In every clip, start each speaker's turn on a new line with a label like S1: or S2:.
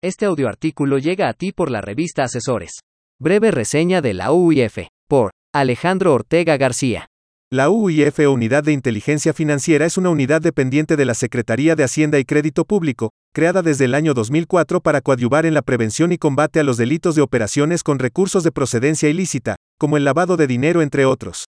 S1: Este audioartículo llega a ti por la revista Asesores. Breve reseña de la UIF. Por Alejandro Ortega García.
S2: La UIF o Unidad de Inteligencia Financiera es una unidad dependiente de la Secretaría de Hacienda y Crédito Público, creada desde el año 2004 para coadyuvar en la prevención y combate a los delitos de operaciones con recursos de procedencia ilícita, como el lavado de dinero entre otros.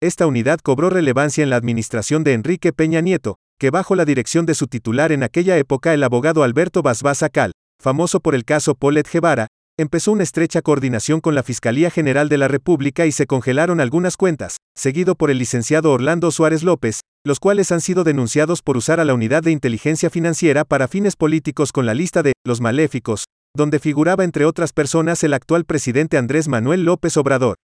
S2: Esta unidad cobró relevancia en la administración de Enrique Peña Nieto, que bajo la dirección de su titular en aquella época el abogado Alberto Basbás Acal, famoso por el caso Polet Guevara, empezó una estrecha coordinación con la Fiscalía General de la República y se congelaron algunas cuentas, seguido por el licenciado Orlando Suárez López, los cuales han sido denunciados por usar a la Unidad de Inteligencia Financiera para fines políticos con la lista de los maléficos, donde figuraba entre otras personas el actual presidente Andrés Manuel López Obrador.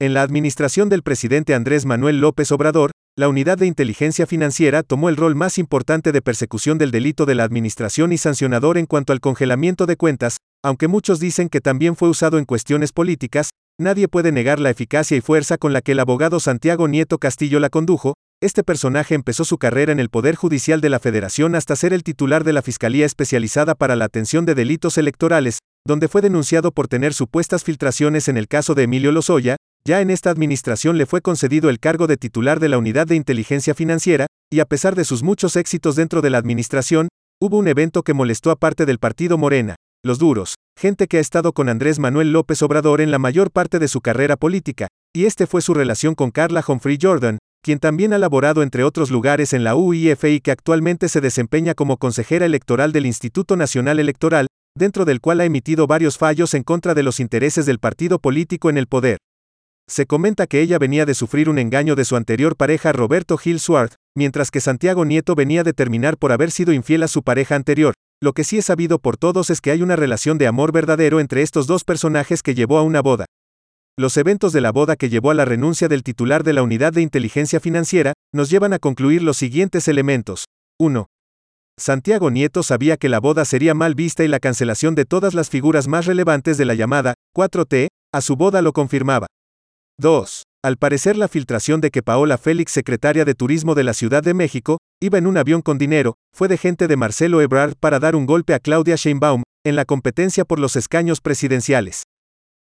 S2: En la administración del presidente Andrés Manuel López Obrador, la Unidad de Inteligencia Financiera tomó el rol más importante de persecución del delito de la administración y sancionador en cuanto al congelamiento de cuentas, aunque muchos dicen que también fue usado en cuestiones políticas, nadie puede negar la eficacia y fuerza con la que el abogado Santiago Nieto Castillo la condujo, este personaje empezó su carrera en el Poder Judicial de la Federación hasta ser el titular de la Fiscalía Especializada para la Atención de Delitos Electorales, donde fue denunciado por tener supuestas filtraciones en el caso de Emilio Lozoya, ya en esta administración le fue concedido el cargo de titular de la Unidad de Inteligencia Financiera, y a pesar de sus muchos éxitos dentro de la administración, hubo un evento que molestó a parte del partido Morena, los duros, gente que ha estado con Andrés Manuel López Obrador en la mayor parte de su carrera política, y este fue su relación con Carla Humphrey Jordan, quien también ha laborado entre otros lugares en la UIF y que actualmente se desempeña como consejera electoral del Instituto Nacional Electoral, dentro del cual ha emitido varios fallos en contra de los intereses del partido político en el poder. Se comenta que ella venía de sufrir un engaño de su anterior pareja Roberto Gil Swarth, mientras que Santiago Nieto venía de terminar por haber sido infiel a su pareja anterior. Lo que sí es sabido por todos es que hay una relación de amor verdadero entre estos dos personajes que llevó a una boda. Los eventos de la boda que llevó a la renuncia del titular de la Unidad de Inteligencia Financiera, nos llevan a concluir los siguientes elementos. 1. Santiago Nieto sabía que la boda sería mal vista y la cancelación de todas las figuras más relevantes de la llamada 4T, a su boda lo confirmaba. 2. Al parecer la filtración de que Paola Félix, secretaria de Turismo de la Ciudad de México, iba en un avión con dinero, fue de gente de Marcelo Ebrard para dar un golpe a Claudia Sheinbaum, en la competencia por los escaños presidenciales.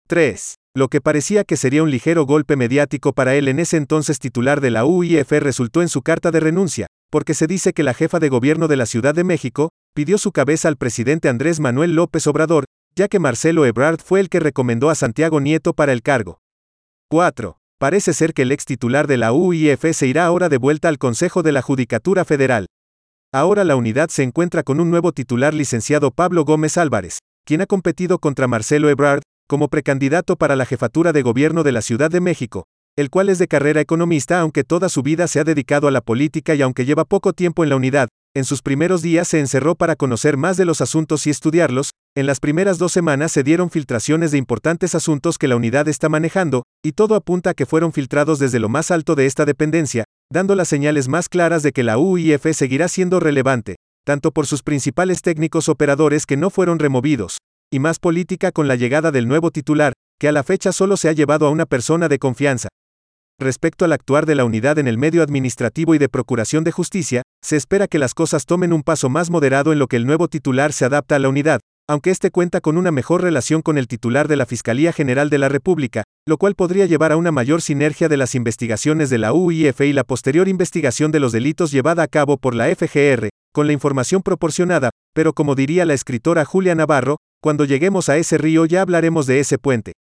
S2: 3. Lo que parecía que sería un ligero golpe mediático para él en ese entonces titular de la UIF resultó en su carta de renuncia, porque se dice que la jefa de gobierno de la Ciudad de México, pidió su cabeza al presidente Andrés Manuel López Obrador, ya que Marcelo Ebrard fue el que recomendó a Santiago Nieto para el cargo. 4. Parece ser que el ex titular de la UIF se irá ahora de vuelta al Consejo de la Judicatura Federal. Ahora la unidad se encuentra con un nuevo titular licenciado Pablo Gómez Álvarez, quien ha competido contra Marcelo Ebrard, como precandidato para la jefatura de gobierno de la Ciudad de México, el cual es de carrera economista aunque toda su vida se ha dedicado a la política y aunque lleva poco tiempo en la unidad, en sus primeros días se encerró para conocer más de los asuntos y estudiarlos, en las primeras dos semanas se dieron filtraciones de importantes asuntos que la unidad está manejando, y todo apunta a que fueron filtrados desde lo más alto de esta dependencia, dando las señales más claras de que la UIF seguirá siendo relevante, tanto por sus principales técnicos operadores que no fueron removidos, y más política con la llegada del nuevo titular, que a la fecha solo se ha llevado a una persona de confianza, Respecto al actuar de la unidad en el medio administrativo y de procuración de justicia, se espera que las cosas tomen un paso más moderado en lo que el nuevo titular se adapta a la unidad, aunque éste cuenta con una mejor relación con el titular de la Fiscalía General de la República, lo cual podría llevar a una mayor sinergia de las investigaciones de la UIF y la posterior investigación de los delitos llevada a cabo por la FGR, con la información proporcionada, pero como diría la escritora Julia Navarro, cuando lleguemos a ese río ya hablaremos de ese puente.